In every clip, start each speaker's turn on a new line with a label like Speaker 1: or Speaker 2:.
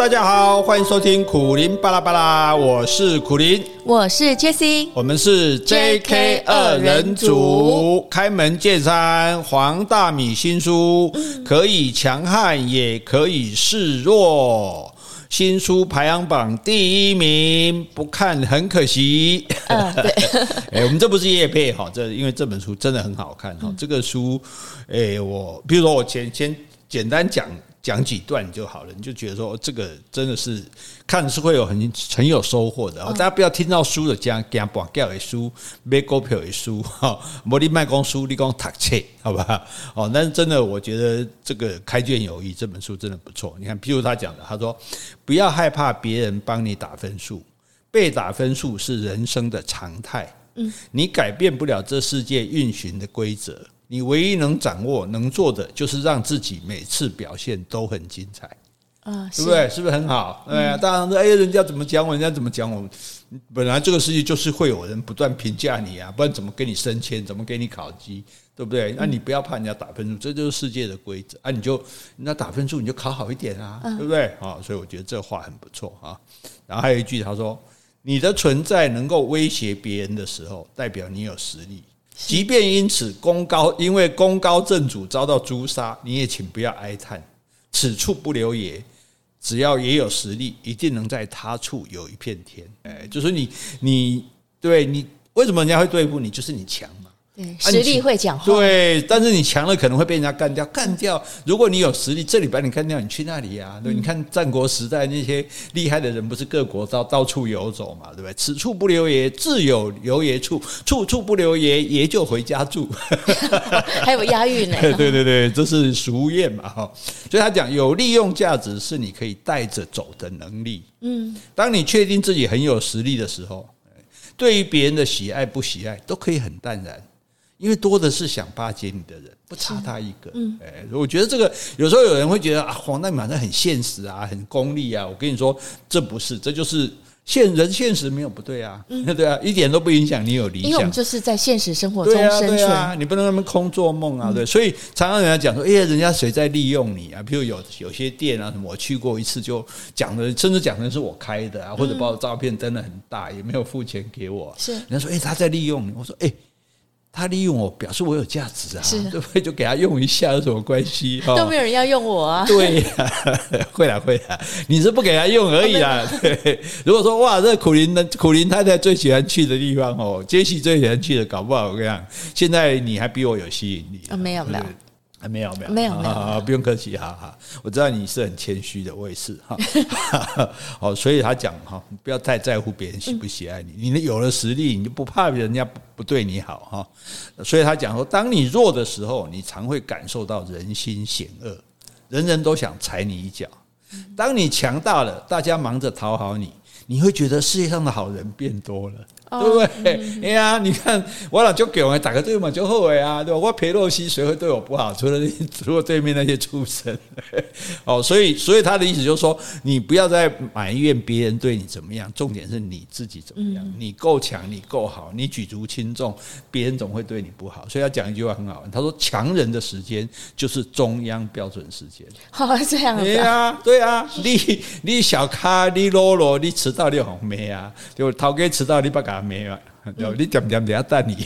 Speaker 1: 大家好，欢迎收听苦林巴拉巴拉，我是苦林，
Speaker 2: 我是 Jessie，
Speaker 1: 我们是 JK 二人组，开门见山，黄大米新书可以强悍，也可以示弱，新书排行榜第一名，不看很可惜。
Speaker 2: 嗯，对，
Speaker 1: 哎，我们这不是叶配哈，这因为这本书真的很好看哈，这个书，哎，我比如说我先先简单讲。讲几段就好了，你就觉得说这个真的是看是会有很很有收获的。大家不要听到书的讲讲半教的书，买股票的书哈，莫你卖公书，你讲读册，好吧？哦，但是真的，我觉得这个开卷有益这本书真的不错。你看，譬如他讲的，他说不要害怕别人帮你打分数，被打分数是人生的常态。嗯，你改变不了这世界运行的规则。你唯一能掌握、能做的，就是让自己每次表现都很精彩，啊，对不对？是不是很好？哎呀，当然说，哎，人家怎么讲我，人家怎么讲我，本来这个世界就是会有人不断评价你啊，不然怎么给你升迁，怎么给你考级，对不对？那你不要怕人家打分数，这就是世界的规则啊！你就人家打分数，你就考好一点啊，对不对？啊，所以我觉得这话很不错啊。然后还有一句，他说：“你的存在能够威胁别人的时候，代表你有实力。”即便因此功高，因为功高震主遭到诛杀，你也请不要哀叹。此处不留爷，只要也有实力，一定能在他处有一片天。哎，就是你，你对你为什么人家会对付你？就是你强嘛。
Speaker 2: 实力会讲话，
Speaker 1: 对，但是你强了可能会被人家干掉，干掉。如果你有实力，这里把你干掉，你去那里呀？对，你看战国时代那些厉害的人，不是各国到到处游走嘛，对不对？此处不留爷，自有留爷处；处处不留爷，爷就回家住。
Speaker 2: 还有押韵呢？
Speaker 1: 对对对，这是俗谚嘛哈。所以他讲，有利用价值是你可以带着走的能力。嗯，当你确定自己很有实力的时候，对于别人的喜爱不喜爱都可以很淡然。因为多的是想巴结你的人，不差他一个。嗯，哎，我觉得这个有时候有人会觉得啊，黄大米反正很现实啊，很功利啊。我跟你说，这不是，这就是现人现实没有不对啊，嗯、对啊，一点都不影响你有理想。因为我们
Speaker 2: 就是在现实生活中生存，
Speaker 1: 啊，你不能那么空做梦啊，对。所以常常人家讲说，哎呀，人家谁在利用你啊？比如有有些店啊什么，我去过一次就讲的，甚至讲的是我开的啊，或者把我照片登的很大，也没有付钱给我。是，人家说，哎，他在利用你。我说，哎。他利用我，表示我有价值啊，是对不对？就给他用一下，有什么关系？
Speaker 2: 都没有人要用我啊。
Speaker 1: 对呀、啊，会啦会啦，你是不给他用而已啦。对，如果说哇，这苦林的苦林太太最喜欢去的地方哦，杰西最喜欢去的，搞不好我跟你讲，现在你还比我有吸引力。
Speaker 2: 啊，没有没有。
Speaker 1: 还没有没有。
Speaker 2: 没有没有，
Speaker 1: 不用客气哈哈，我知道你是很谦虚的，我也是哈，好，所以他讲哈，不要太在乎别人喜不喜爱你，你有了实力，你就不怕人家不对你好哈，所以他讲说，当你弱的时候，你常会感受到人心险恶，人人都想踩你一脚；当你强大了，大家忙着讨好你，你会觉得世界上的好人变多了。对不对？哎呀，你看我老就给我打个对嘛，就后悔啊，对吧？我裴洛西谁会对我不好？除了除了对面那些畜生。哦，所以所以他的意思就是说，你不要再埋怨别人对你怎么样，重点是你自己怎么样。你够强，你够好，你举足轻重，别人总会对你不好。所以他讲一句话很好玩，他说：“强人的时间就是中央标准时间。”
Speaker 2: 哦，这样子。
Speaker 1: 对啊，对啊，你你小咖，你啰啰，你迟到你红梅啊，就头家迟到你不敢。没有，你点点点要带你，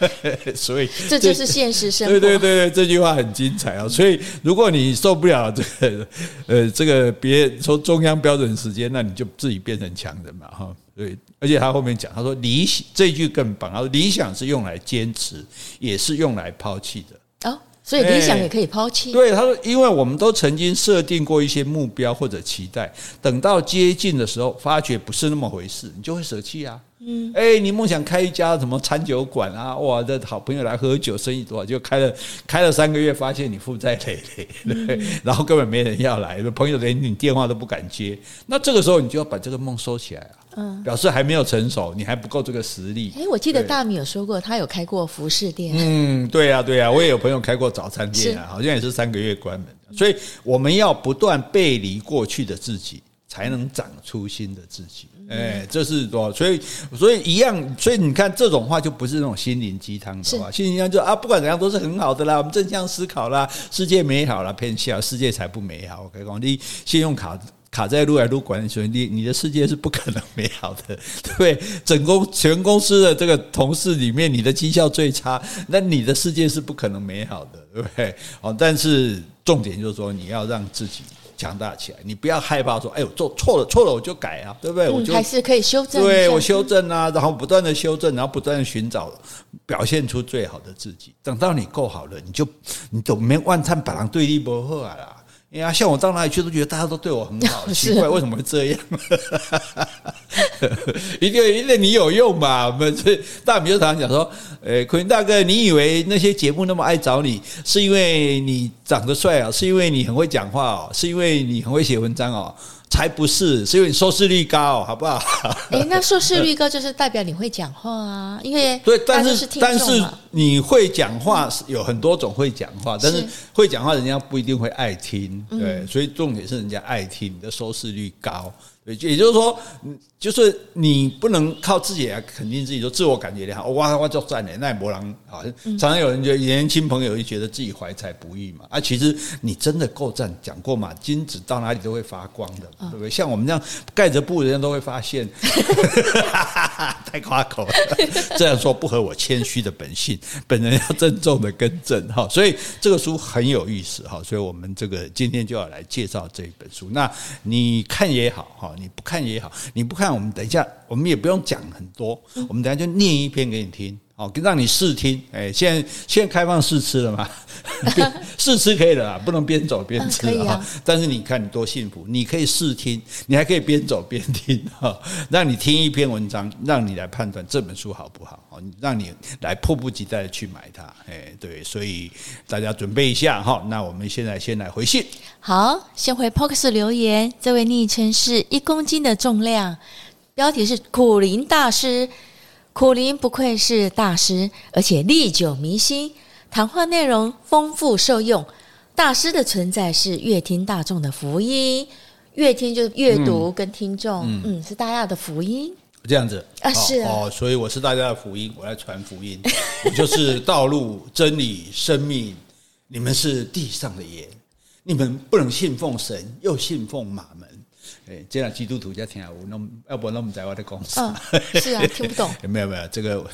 Speaker 1: 所以
Speaker 2: 这就是现实生活。
Speaker 1: 对对对，这句话很精彩啊！所以如果你受不了这个，呃，这个别从中央标准时间，那你就自己变成强人嘛，哈。对，而且他后面讲，他说理想这句更棒，他说理想是用来坚持，也是用来抛弃的。
Speaker 2: 哦，所以理想也可以抛弃。
Speaker 1: 对，他说，因为我们都曾经设定过一些目标或者期待，等到接近的时候，发觉不是那么回事，你就会舍弃啊。嗯，哎，你梦想开一家什么餐酒馆啊？哇，这好朋友来喝酒，生意多好，就开了开了三个月，发现你负债累累，对，然后根本没人要来，朋友连你电话都不敢接。那这个时候，你就要把这个梦收起来啊，嗯，表示还没有成熟，你还不够这个实力。
Speaker 2: 哎，我记得大米有说过，他有开过服饰店。
Speaker 1: 嗯，对呀，对呀，我也有朋友开过早餐店啊，好像也是三个月关门。所以我们要不断背离过去的自己。才能长出新的自己，哎，这是多，所以所以一样，所以你看这种话就不是那种心灵鸡汤的话，心灵鸡汤就啊，不管怎样都是很好的啦，我们正向思考啦，世界美好啦，骗笑，世界才不美好。我跟你讲，你信用卡卡在撸来撸管理所，你你的世界是不可能美好的，对不对？整公全公司的这个同事里面，你的绩效最差，那你的世界是不可能美好的，对不对？哦，但是重点就是说，你要让自己。强大起来，你不要害怕说，哎，我做错了，错了我就改啊，对不对？
Speaker 2: 嗯、
Speaker 1: 我就
Speaker 2: 还是可以修正，
Speaker 1: 对我修正啊，然后不断的修正，然后不断的寻找，表现出最好的自己。等到你够好了，你就你总没万灿百郎对立不好啦。哎呀，像我到哪里去都觉得大家都对我很好，奇怪为什么会这样？一个因为你有用嘛，我们这大米就常常讲说，诶，奎大哥，你以为那些节目那么爱找你，是因为你长得帅啊？是因为你很会讲话哦？是因为你很会写文章哦？才不是，是因为你收视率高，好不好？
Speaker 2: 诶，那收视率高就是代表你会讲话啊，因为
Speaker 1: 对，但是但是你会讲话是有很多种会讲话，但是会讲话人家不一定会爱听，对，所以重点是人家爱听，你的收视率高。也就是说，就是你不能靠自己来肯定自己，说自我感觉良好。哇哇叫赞的，那也没人啊。常常有人觉得年轻朋友就觉得自己怀才不遇嘛。啊，其实你真的够赞，讲过嘛，金子到哪里都会发光的，对不对？像我们这样盖着布，人家都会发现。太夸口了，这样说不合我谦虚的本性，本人要郑重的更正哈。所以这个书很有意思哈，所以我们这个今天就要来介绍这一本书。那你看也好哈。你不看也好，你不看，我们等一下，我们也不用讲很多，我们等下就念一篇给你听，好，让你试听。哎，现在现在开放试吃了吗？试吃可以了啦，不能边走边吃啊。但是你看你多幸福，你可以试听，你还可以边走边听哈，让你听一篇文章，让你来判断这本书好不好，让你来迫不及待的去买它。哎，对，所以大家准备一下哈。那我们现在先来回信。
Speaker 2: 好，先回 Podcast 留言，这位昵称是一公斤的重量，标题是苦林大师，苦苓不愧是大师，而且历久弥新，谈话内容丰富受用。大师的存在是乐听大众的福音，乐听就是阅读跟听众，嗯，嗯，是大家的福音。
Speaker 1: 这样子
Speaker 2: 啊，是啊
Speaker 1: 哦，所以我是大家的福音，我来传福音，我就是道路、真理、生命，你们是地上的盐。你们不能信奉神，又信奉马门，哎，这样基督徒家听啊，我那要不那么在我的公司，
Speaker 2: 是啊，听不懂。
Speaker 1: 没有没有，这个，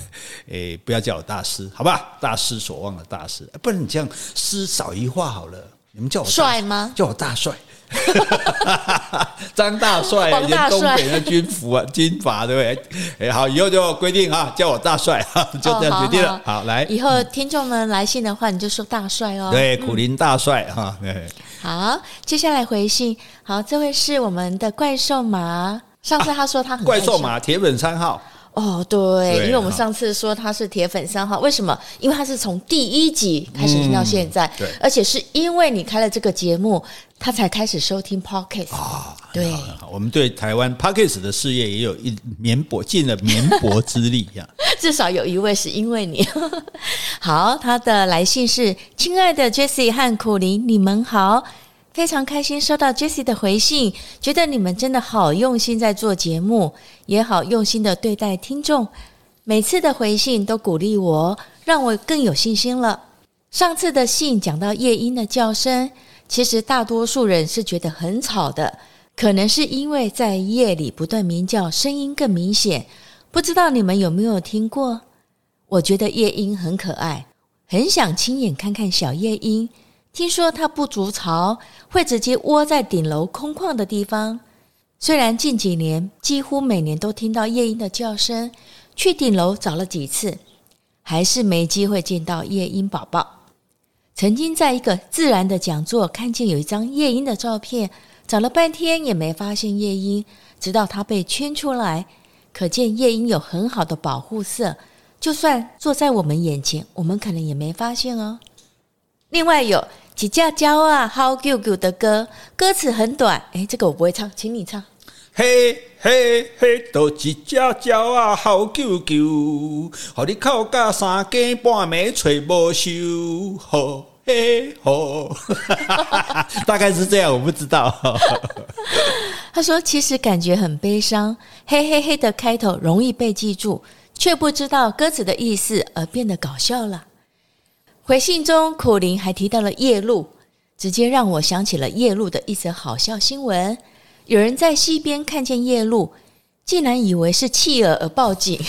Speaker 1: 哎，不要叫我大师，好吧？大师所望的大师，不然你这样师少一画好了。你们叫我
Speaker 2: 帅吗？
Speaker 1: 叫我大帅。张大帅，以前东北的军服啊，军阀对不对？哎，好，以后就规定啊，叫我大帅哈，就这样决定了。哦、好，好，好，来，
Speaker 2: 以后听众们来信的话，你就说大帅哦。
Speaker 1: 对，苦林大帅哈。对，
Speaker 2: 好，接下来回信。好，这位是我们的怪兽马。上次他说他很
Speaker 1: 怪兽马，铁粉三号。
Speaker 2: 哦，对，因为我们上次说他是铁粉三号，为什么？因为他是从第一集开始听到现在，对，而且是因为你开了这个节目，他才开始收听 Podcast 啊。对，
Speaker 1: 我们对台湾 Podcast 的事业也有一绵薄尽了绵薄之力 呀。
Speaker 2: 至少有一位是因为你。好，他的来信是：亲爱的 Jessie 和苦苓，你们好。非常开心收到 Jessie 的回信，觉得你们真的好用心在做节目，也好用心的对待听众。每次的回信都鼓励我，让我更有信心了。上次的信讲到夜莺的叫声，其实大多数人是觉得很吵的，可能是因为在夜里不断鸣叫，声音更明显。不知道你们有没有听过？我觉得夜莺很可爱，很想亲眼看看小夜莺。听说它不筑巢，会直接窝在顶楼空旷的地方。虽然近几年几乎每年都听到夜莺的叫声，去顶楼找了几次，还是没机会见到夜莺宝宝。曾经在一个自然的讲座看见有一张夜莺的照片，找了半天也没发现夜莺，直到它被圈出来，可见夜莺有很好的保护色。就算坐在我们眼前，我们可能也没发现哦。另外有。几只鸟啊，好啾啾的歌，歌词很短。诶，这个我不会唱，请你唱。
Speaker 1: 嘿嘿嘿，都几只鸟啊，好啾啾，和你靠甲三更半暝吹无休，吼嘿吼，大概是这样，我不知道。
Speaker 2: 他说，其实感觉很悲伤，嘿嘿嘿的开头容易被记住，却不知道歌词的意思而变得搞笑了。回信中，苦林还提到了夜路，直接让我想起了夜路的一则好笑新闻。有人在溪边看见夜路，竟然以为是弃儿而报警。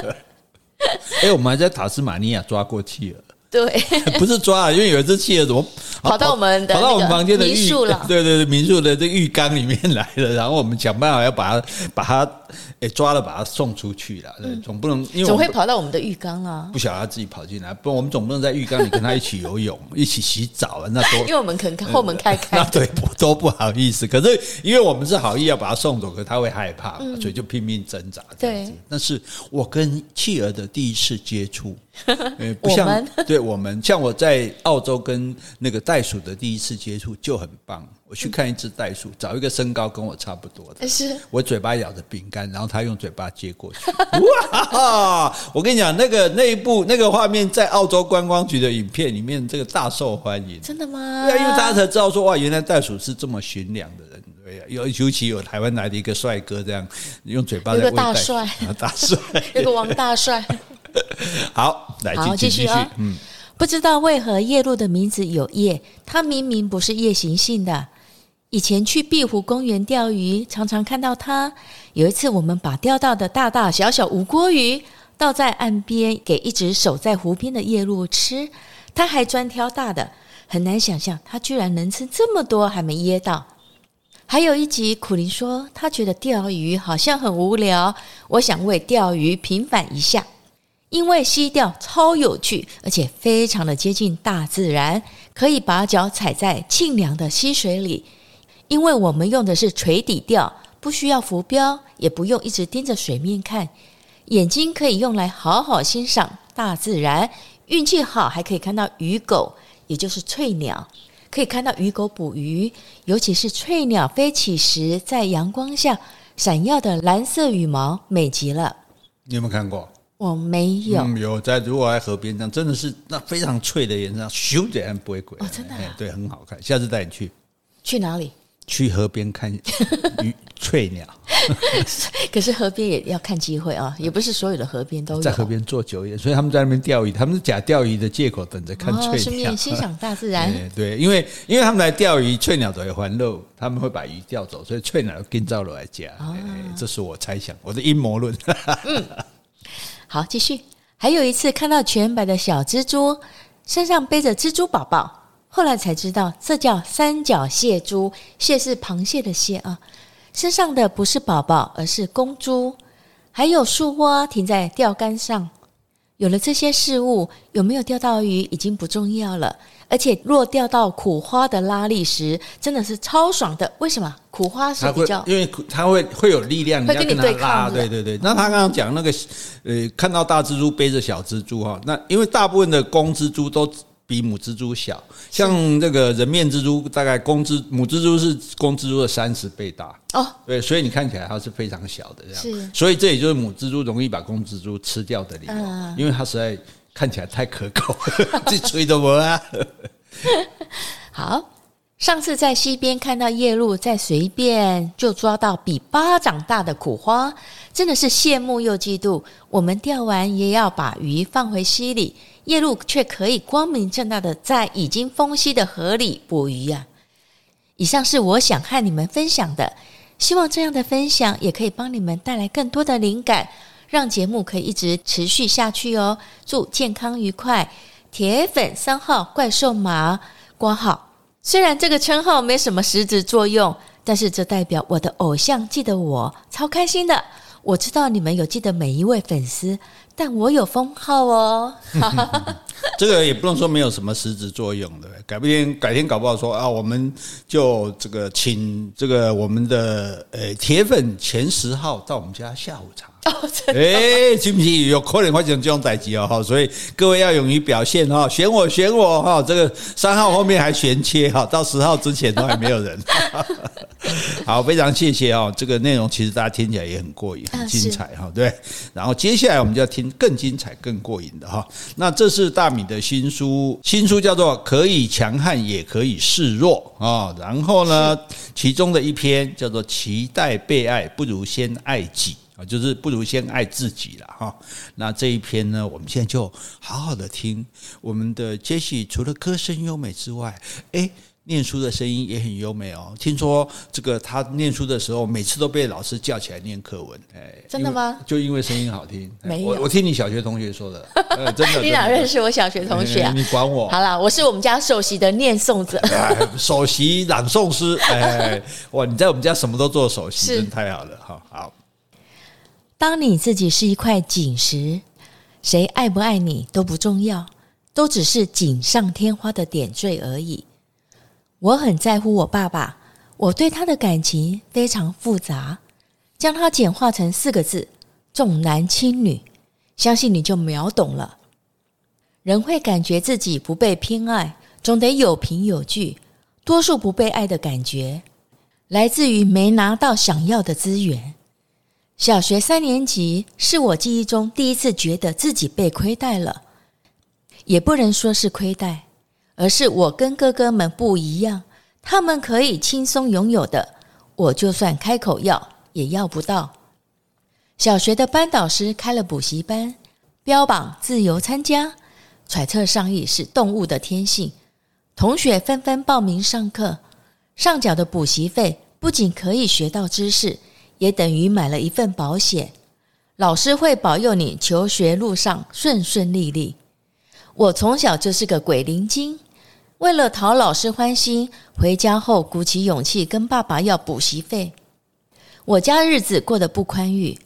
Speaker 1: 哎，我们还在塔斯马尼亚抓过弃儿。
Speaker 2: 对，
Speaker 1: 不是抓啊，因为有一只企鹅怎么
Speaker 2: 跑到我们的
Speaker 1: 跑到我们房间的
Speaker 2: 民宿了？
Speaker 1: 对对对，民宿的这浴缸里面来了，然后我们想办法要把它把它。诶，抓了把它送出去了，对，总不能因为
Speaker 2: 总会跑到我们的浴缸啊？
Speaker 1: 不晓得他自己跑进来，不，我们总不能在浴缸里跟他一起游泳、一起洗澡啊，那多
Speaker 2: 因为我们可能后门开开，
Speaker 1: 那对，多不好意思。可是因为我们是好意要把它送走，可是他会害怕，所以就拼命挣扎。对，那是我跟企鹅的第一次接触，不像对我们像我在澳洲跟那个袋鼠的第一次接触就很棒。我去看一只袋鼠，找一个身高跟我差不多的，是我嘴巴咬着饼干，然后他用嘴巴接过去。哇！我跟你讲，那个那一部那个画面在澳洲观光局的影片里面，这个大受欢迎。
Speaker 2: 真的吗？
Speaker 1: 对啊，因为大家才知道说，哇，原来袋鼠是这么驯良的人。对呀，尤尤其有台湾来的一个帅哥，这样用嘴巴在喂袋鼠。大帅，大帅，
Speaker 2: 那个王大帅。
Speaker 1: 好，来继续，继续。嗯，
Speaker 2: 不知道为何夜鹭的名字有夜，它明明不是夜行性的。以前去碧湖公园钓鱼，常常看到它。有一次，我们把钓到的大大小小无锅鱼倒在岸边，给一直守在湖边的夜鹭吃。它还专挑大的，很难想象它居然能吃这么多，还没噎到。还有一集，苦林说他觉得钓鱼好像很无聊。我想为钓鱼平反一下，因为溪钓超有趣，而且非常的接近大自然，可以把脚踩在清凉的溪水里。因为我们用的是垂底钓，不需要浮标，也不用一直盯着水面看，眼睛可以用来好好欣赏大自然。运气好还可以看到鱼狗，也就是翠鸟，可以看到鱼狗捕鱼，尤其是翠鸟飞起时，在阳光下闪耀的蓝色羽毛，美极了。
Speaker 1: 你有没有看过？
Speaker 2: 我没有。
Speaker 1: 嗯、有在，如果在河边上，真的是那非常脆的颜色，咻的不会鬼。
Speaker 2: 哦，真的、啊？
Speaker 1: 对，很好看。下次带你去。
Speaker 2: 去哪里？
Speaker 1: 去河边看 鱼翠鸟，
Speaker 2: 可是河边也要看机会啊，也不是所有的河边都有。
Speaker 1: 在河边坐久一点，所以他们在那边钓鱼，他们是假钓鱼的借口，等着看翠鸟，顺
Speaker 2: 便欣赏大自然。
Speaker 1: 对，因为因为他们来钓鱼，翠鸟都会还肉，他们会把鱼钓走，所以翠鸟跟着来夹。这是我猜想，我的阴谋论。
Speaker 2: 嗯，好，继续。还有一次看到全白的小蜘蛛，身上背着蜘蛛宝宝。后来才知道，这叫三角蟹蛛，蟹是螃蟹的蟹啊。身上的不是宝宝，而是公猪。还有树蛙停在钓竿上。有了这些事物，有没有钓到鱼已经不重要了。而且，若钓到苦花的拉力时，真的是超爽的。为什么？苦花是比较，
Speaker 1: 因为它会会有力量，
Speaker 2: 会跟你对抗。
Speaker 1: 对对对。那他刚刚讲那个，呃，看到大蜘蛛背着小蜘蛛哈，那因为大部分的公蜘蛛都。比母蜘蛛小，像这个人面蜘蛛，大概公蜘母蜘蛛是公蜘蛛的三十倍大哦。对，所以你看起来它是非常小的这样。是，所以这也就是母蜘蛛容易把公蜘蛛吃掉的理由，因为它实在看起来太可口，这吹的我啊。
Speaker 2: 好，上次在溪边看到夜鹭，在随便就抓到比巴掌大的苦花，真的是羡慕又嫉妒。我们钓完也要把鱼放回溪里。夜鹭却可以光明正大的在已经封溪的河里捕鱼呀！以上是我想和你们分享的，希望这样的分享也可以帮你们带来更多的灵感，让节目可以一直持续下去哦。祝健康愉快！铁粉三号怪兽马括号，虽然这个称号没什么实质作用，但是这代表我的偶像记得我，超开心的。我知道你们有记得每一位粉丝。但我有封号哦，
Speaker 1: 这个也不能说没有什么实质作用的。改天改天搞不好说啊，我们就这个请这个我们的呃铁粉前十号到我们家下午茶。哦，哎，信不信有可能会讲这种代志哦？哈，所以各位要勇于表现哈，选我选我哈。这个三号后面还悬切哈，到十号之前都还没有人。好，非常谢谢哦。这个内容其实大家听起来也很过瘾，很精彩哈。对，然后接下来我们就要听更精彩、更过瘾的哈。那这是大米的新书，新书叫做《可以强悍也可以示弱》啊。然后呢，其中的一篇叫做《期待被爱不如先爱己》。啊，就是不如先爱自己了哈。那这一篇呢，我们现在就好好的听我们的 Jessie，除了歌声优美之外，诶，念书的声音也很优美哦。听说这个他念书的时候，每次都被老师叫起来念课文。哎，
Speaker 2: 真的吗？
Speaker 1: 就因为声音好听。
Speaker 2: 没有，
Speaker 1: 我我听你小学同学说的。呃、真的，
Speaker 2: 你哪认识我小学同学啊？
Speaker 1: 你管我？
Speaker 2: 好了，我是我们家首席的念诵者，
Speaker 1: 首席朗诵师。哎，哇，你在我们家什么都做首席，真的太好了。哈好。
Speaker 2: 当你自己是一块锦石，谁爱不爱你都不重要，都只是锦上添花的点缀而已。我很在乎我爸爸，我对他的感情非常复杂，将它简化成四个字：重男轻女。相信你就秒懂了。人会感觉自己不被偏爱，总得有凭有据。多数不被爱的感觉，来自于没拿到想要的资源。小学三年级是我记忆中第一次觉得自己被亏待了，也不能说是亏待，而是我跟哥哥们不一样，他们可以轻松拥有的，我就算开口要也要不到。小学的班导师开了补习班，标榜自由参加，揣测上意是动物的天性，同学纷纷报名上课，上缴的补习费不仅可以学到知识。也等于买了一份保险，老师会保佑你求学路上顺顺利利。我从小就是个鬼灵精，为了讨老师欢心，回家后鼓起勇气跟爸爸要补习费。我家日子过得不宽裕，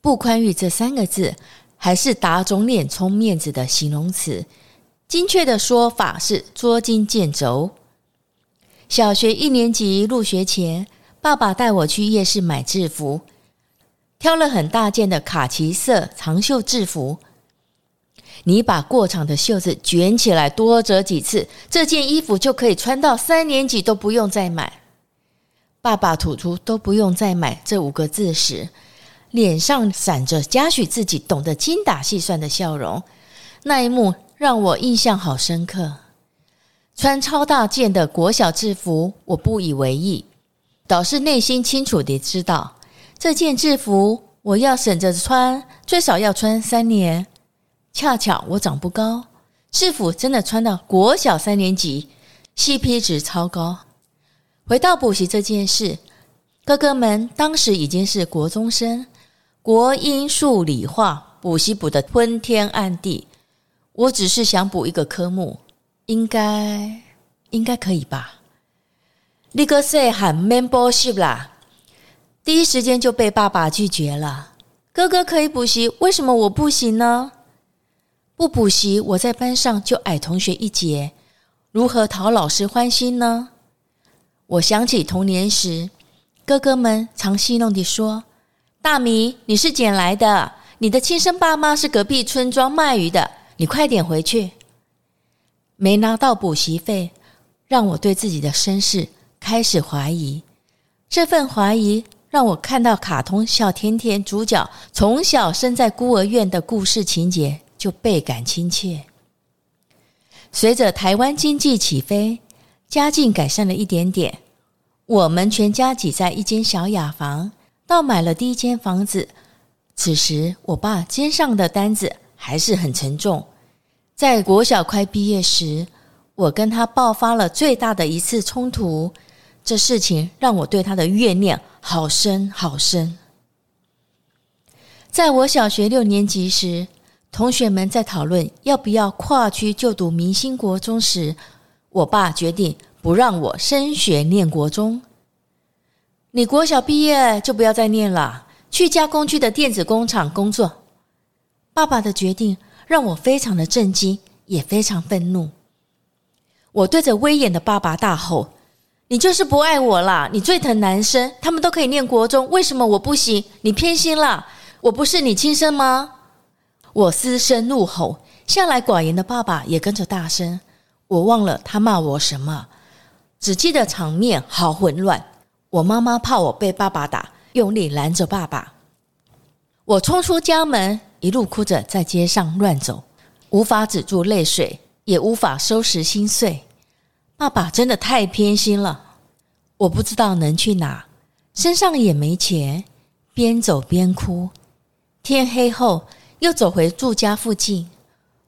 Speaker 2: 不宽裕这三个字还是打肿脸充面子的形容词，精确的说法是捉襟见肘。小学一年级入学前。爸爸带我去夜市买制服，挑了很大件的卡其色长袖制服。你把过长的袖子卷起来，多折几次，这件衣服就可以穿到三年级都不用再买。爸爸吐出“都不用再买”这五个字时，脸上闪着嘉许自己懂得精打细算的笑容。那一幕让我印象好深刻。穿超大件的国小制服，我不以为意。倒是内心清楚地知道，这件制服我要省着穿，最少要穿三年。恰巧我长不高，制服真的穿到国小三年级，CP 值超高。回到补习这件事，哥哥们当时已经是国中生，国英数理化补习补得昏天暗地。我只是想补一个科目，应该应该可以吧。立刻说喊 membership 啦，第一时间就被爸爸拒绝了。哥哥可以补习，为什么我不行呢？不补习，我在班上就矮同学一截，如何讨老师欢心呢？我想起童年时，哥哥们常戏弄地说：“大米，你是捡来的，你的亲生爸妈是隔壁村庄卖鱼的，你快点回去。”没拿到补习费，让我对自己的身世。开始怀疑，这份怀疑让我看到卡通小甜甜主角从小生在孤儿院的故事情节，就倍感亲切。随着台湾经济起飞，家境改善了一点点，我们全家挤在一间小雅房，到买了第一间房子。此时，我爸肩上的担子还是很沉重。在国小快毕业时，我跟他爆发了最大的一次冲突。这事情让我对他的怨念好深好深。在我小学六年级时，同学们在讨论要不要跨区就读明星国中时，我爸决定不让我升学念国中。你国小毕业就不要再念了，去加工区的电子工厂工作。爸爸的决定让我非常的震惊，也非常愤怒。我对着威严的爸爸大吼。你就是不爱我啦！你最疼男生，他们都可以念国中，为什么我不行？你偏心啦！我不是你亲生吗？我嘶声怒吼，向来寡言的爸爸也跟着大声。我忘了他骂我什么，只记得场面好混乱。我妈妈怕我被爸爸打，用力拦着爸爸。我冲出家门，一路哭着在街上乱走，无法止住泪水，也无法收拾心碎。爸爸真的太偏心了，我不知道能去哪，身上也没钱，边走边哭。天黑后，又走回住家附近，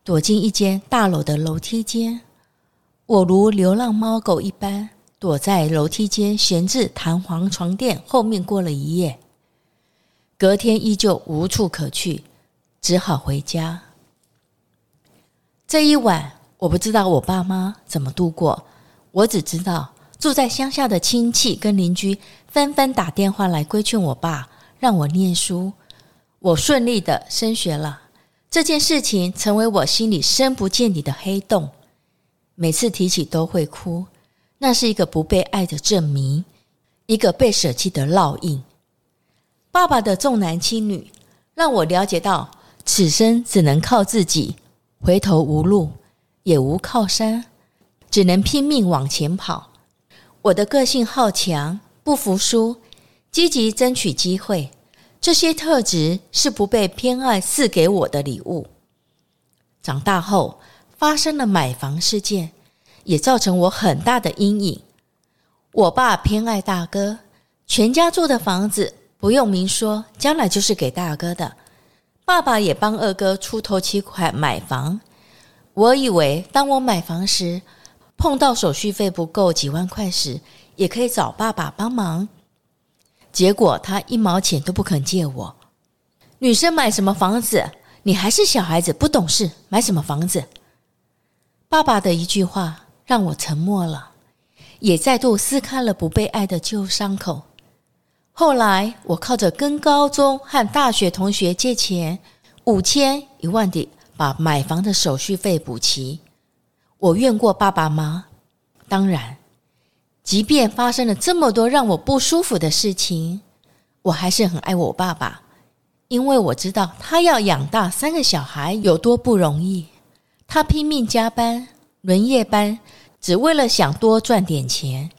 Speaker 2: 躲进一间大楼的楼梯间。我如流浪猫狗一般，躲在楼梯间闲置弹簧床垫后面过了一夜。隔天依旧无处可去，只好回家。这一晚，我不知道我爸妈怎么度过，我只知道住在乡下的亲戚跟邻居纷纷打电话来规劝我爸，让我念书。我顺利的升学了，这件事情成为我心里深不见底的黑洞，每次提起都会哭。那是一个不被爱的证明，一个被舍弃的烙印。爸爸的重男轻女，让我了解到此生只能靠自己，回头无路，也无靠山，只能拼命往前跑。我的个性好强，不服输，积极争取机会，这些特质是不被偏爱赐给我的礼物。长大后发生了买房事件，也造成我很大的阴影。我爸偏爱大哥，全家住的房子。不用明说，将来就是给大哥的。爸爸也帮二哥出头期款买房。我以为，当我买房时，碰到手续费不够几万块时，也可以找爸爸帮忙。结果他一毛钱都不肯借我。女生买什么房子？你还是小孩子，不懂事，买什么房子？爸爸的一句话让我沉默了，也再度撕开了不被爱的旧伤口。后来，我靠着跟高中和大学同学借钱，五千、一万的把买房的手续费补齐。我怨过爸爸吗？当然，即便发生了这么多让我不舒服的事情，我还是很爱我爸爸，因为我知道他要养大三个小孩有多不容易。他拼命加班、轮夜班，只为了想多赚点钱。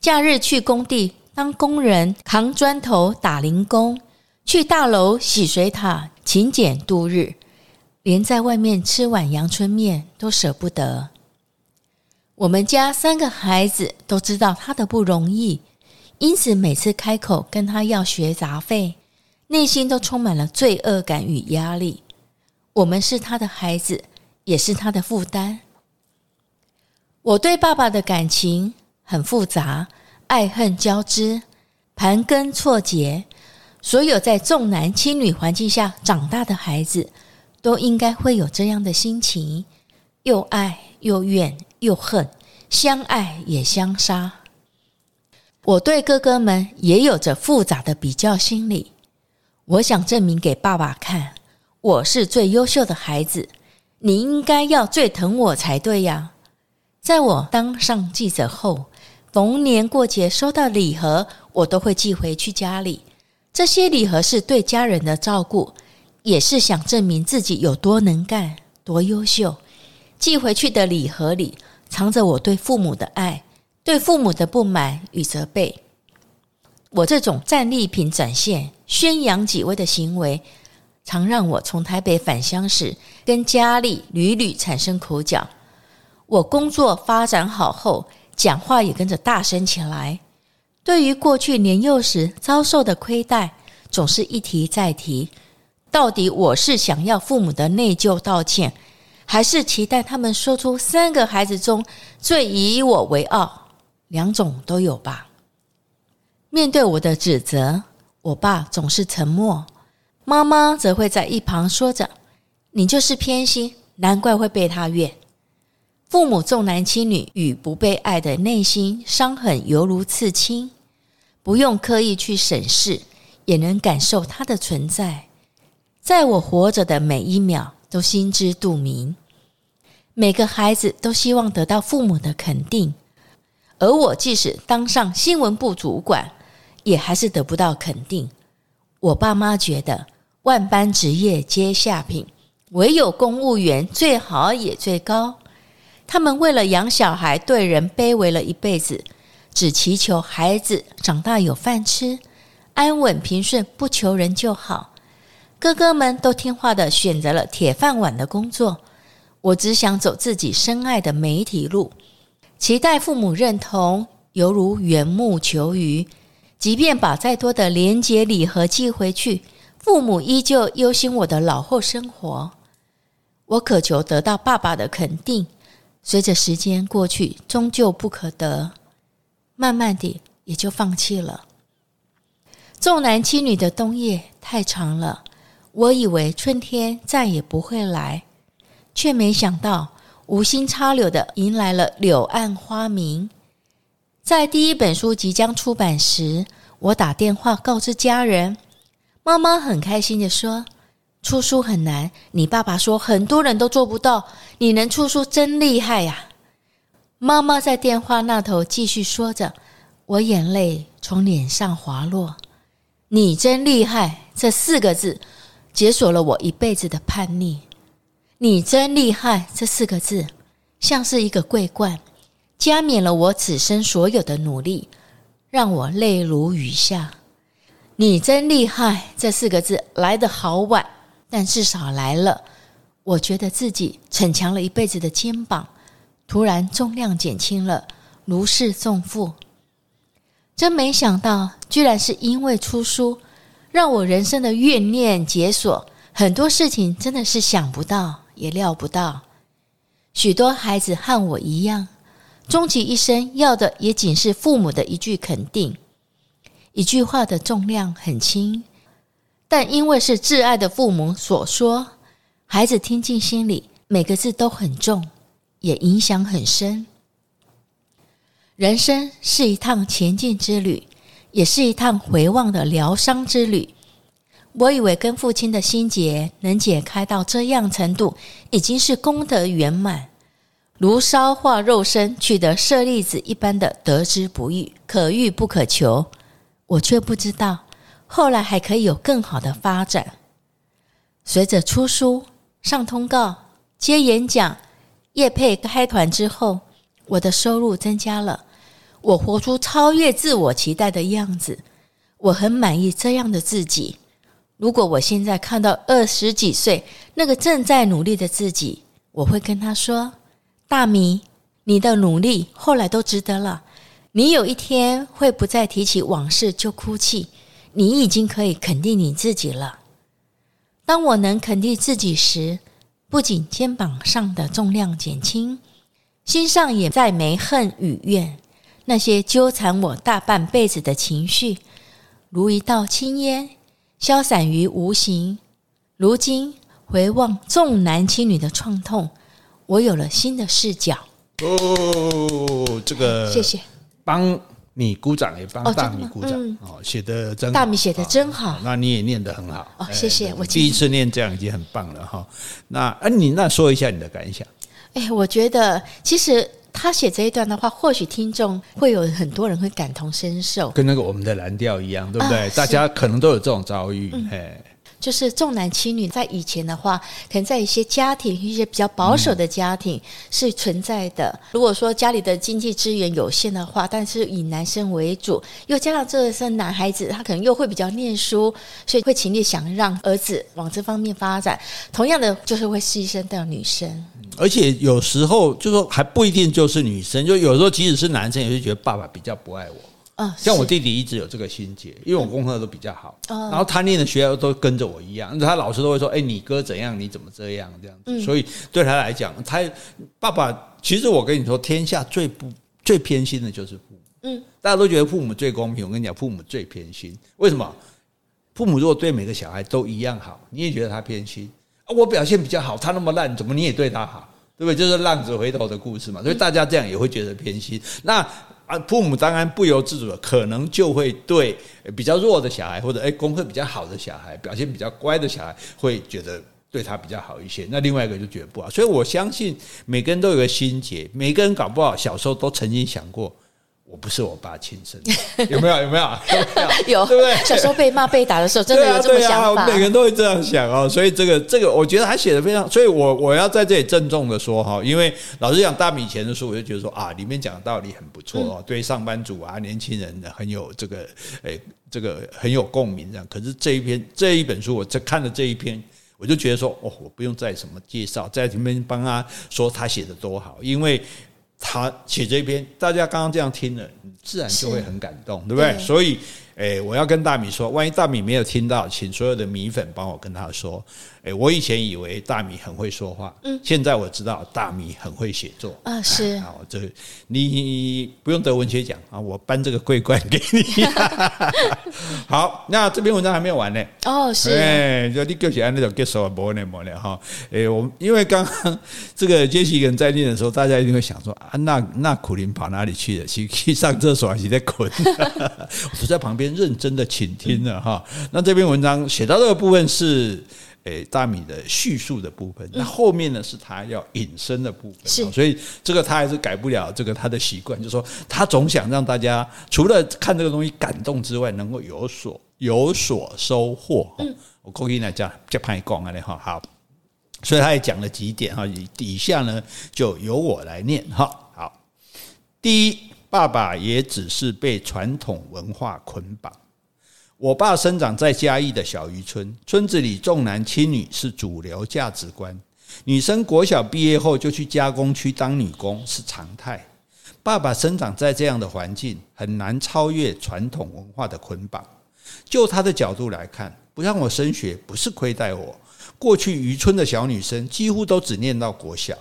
Speaker 2: 假日去工地。当工人扛砖头、打零工，去大楼洗水塔、勤俭度日，连在外面吃碗阳春面都舍不得。我们家三个孩子都知道他的不容易，因此每次开口跟他要学杂费，内心都充满了罪恶感与压力。我们是他的孩子，也是他的负担。我对爸爸的感情很复杂。爱恨交织，盘根错节。所有在重男轻女环境下长大的孩子，都应该会有这样的心情：又爱又怨又恨，相爱也相杀。我对哥哥们也有着复杂的比较心理。我想证明给爸爸看，我是最优秀的孩子，你应该要最疼我才对呀。在我当上记者后，逢年过节收到礼盒，我都会寄回去家里。这些礼盒是对家人的照顾，也是想证明自己有多能干、多优秀。寄回去的礼盒里藏着我对父母的爱、对父母的不满与责备。我这种战利品展现、宣扬己威的行为，常让我从台北返乡时跟家里屡屡产生口角。我工作发展好后，讲话也跟着大声起来。对于过去年幼时遭受的亏待，总是一提再提。到底我是想要父母的内疚道歉，还是期待他们说出三个孩子中最以我为傲？两种都有吧。面对我的指责，我爸总是沉默，妈妈则会在一旁说着：“你就是偏心，难怪会被他怨。”父母重男轻女与不被爱的内心伤痕犹如刺青，不用刻意去审视，也能感受它的存在。在我活着的每一秒，都心知肚明。每个孩子都希望得到父母的肯定，而我即使当上新闻部主管，也还是得不到肯定。我爸妈觉得万般职业皆下品，唯有公务员最好也最高。他们为了养小孩，对人卑微了一辈子，只祈求孩子长大有饭吃，安稳平顺，不求人就好。哥哥们都听话的选择了铁饭碗的工作，我只想走自己深爱的媒体路，期待父母认同，犹如缘木求鱼。即便把再多的连结礼盒寄回去，父母依旧忧心我的老后生活。我渴求得到爸爸的肯定。随着时间过去，终究不可得。慢慢的也就放弃了。重男轻女的冬夜太长了，我以为春天再也不会来，却没想到无心插柳的迎来了柳暗花明。在第一本书即将出版时，我打电话告知家人，妈妈很开心地说：“出书很难，你爸爸说很多人都做不到，你能出书真厉害呀！”妈妈在电话那头继续说着，我眼泪从脸上滑落。“你真厉害”这四个字解锁了我一辈子的叛逆。“你真厉害”这四个字像是一个桂冠，加冕了我此生所有的努力。让我泪如雨下。你真厉害，这四个字来得好晚，但至少来了。我觉得自己逞强了一辈子的肩膀，突然重量减轻了，如释重负。真没想到，居然是因为出书，让我人生的怨念解锁。很多事情真的是想不到，也料不到。许多孩子和我一样。终其一生要的也仅是父母的一句肯定，一句话的重量很轻，但因为是挚爱的父母所说，孩子听进心里，每个字都很重，也影响很深。人生是一趟前进之旅，也是一趟回望的疗伤之旅。我以为跟父亲的心结能解开到这样程度，已经是功德圆满。如烧化肉身，取得舍利子一般的得之不易，可遇不可求。我却不知道，后来还可以有更好的发展。随着出书、上通告、接演讲、业配开团之后，我的收入增加了。我活出超越自我期待的样子，我很满意这样的自己。如果我现在看到二十几岁那个正在努力的自己，我会跟他说。大米，你的努力后来都值得了。你有一天会不再提起往事就哭泣，你已经可以肯定你自己了。当我能肯定自己时，不仅肩膀上的重量减轻，心上也再没恨与怨。那些纠缠我大半辈子的情绪，如一道青烟，消散于无形。如今回望重男轻女的创痛。我有了新的视角
Speaker 1: 哦，这个
Speaker 2: 谢谢，
Speaker 1: 帮你鼓掌，也帮大米鼓掌哦，写的真好，
Speaker 2: 大米写的真好，
Speaker 1: 那你也念得很好
Speaker 2: 哦，谢谢，我
Speaker 1: 第一次念这样已经很棒了哈。那啊，你那说一下你的感想？
Speaker 2: 哎，我觉得其实他写这一段的话，或许听众会有很多人会感同身受，
Speaker 1: 跟那个我们的蓝调一样，对不对？大家可能都有这种遭遇，哎。
Speaker 2: 就是重男轻女，在以前的话，可能在一些家庭，一些比较保守的家庭是存在的。嗯、如果说家里的经济资源有限的话，但是以男生为主，又加上这个是男孩子，他可能又会比较念书，所以会尽力想让儿子往这方面发展。同样的，就是会牺牲掉女生。
Speaker 1: 而且有时候就说还不一定就是女生，就有时候即使是男生，也会觉得爸爸比较不爱我。
Speaker 2: 啊，
Speaker 1: 像我弟弟一直有这个心结，因为我功课都比较好，然后他念的学校都跟着我一样，他老师都会说：“哎，你哥怎样？你怎么这样？”这样子，所以对他来讲，他爸爸其实我跟你说，天下最不最偏心的就是父母。嗯，大家都觉得父母最公平，我跟你讲，父母最偏心。为什么？父母如果对每个小孩都一样好，你也觉得他偏心啊？我表现比较好，他那么烂，怎么你也对他好？对不对？就是浪子回头的故事嘛。所以大家这样也会觉得偏心。那。啊，父母当然不由自主的，可能就会对比较弱的小孩，或者诶功课比较好的小孩，表现比较乖的小孩，会觉得对他比较好一些。那另外一个就觉得不好。所以我相信每个人都有个心结，每个人搞不好小时候都曾经想过。我不是我爸亲生的，有没有？有没有？
Speaker 2: 有，对不对？小时候被骂被打的时候，真的有这么想法。
Speaker 1: 每个人都会这样想哦。所以这个这个，我觉得他写的非常。所以我我要在这里郑重的说哈，因为老实讲，大米以前的书，我就觉得说啊，里面讲的道理很不错哦，对上班族啊、年轻人很有这个诶，这个很有共鸣这样。可是这一篇这一本书，我在看了这一篇，我就觉得说哦，我不用再什么介绍，在里面帮他说他写的多好，因为。他写这篇，大家刚刚这样听了，你自然就会很感动，对不对？对，所以，诶，我要跟大米说，万一大米没有听到，请所有的米粉帮我跟他说，哎，我以前以为大米很会说话，嗯，现在我知道大米很会写作
Speaker 2: 啊，是
Speaker 1: 好，这你不用得文学奖啊，我颁这个桂冠给你。好，那这篇文章还没有完呢。
Speaker 2: 哦，是，
Speaker 1: 哎，就你就喜欢那种结束啊，模呢模呢哈。哎，我因为刚刚这个杰西人在念的时候，大家一定会想说啊，那那苦林跑哪里去了？去去上厕所还是在困？我就在旁边认真的倾听了哈。那这篇文章写到这个部分是。诶，大米的叙述的部分，那后面呢是他要引申的部分，
Speaker 2: 是，
Speaker 1: 所以这个他还是改不了这个他的习惯，就是说他总想让大家除了看这个东西感动之外，能够有所有所收获。嗯，我过去来讲，就潘一讲啊，哈，好，所以他也讲了几点哈，底下呢就由我来念哈。好，第一，爸爸也只是被传统文化捆绑。我爸生长在嘉义的小渔村，村子里重男轻女是主流价值观，女生国小毕业后就去加工区当女工是常态。爸爸生长在这样的环境，很难超越传统文化的捆绑。就他的角度来看，不让我升学不是亏待我。过去渔村的小女生几乎都只念到国小。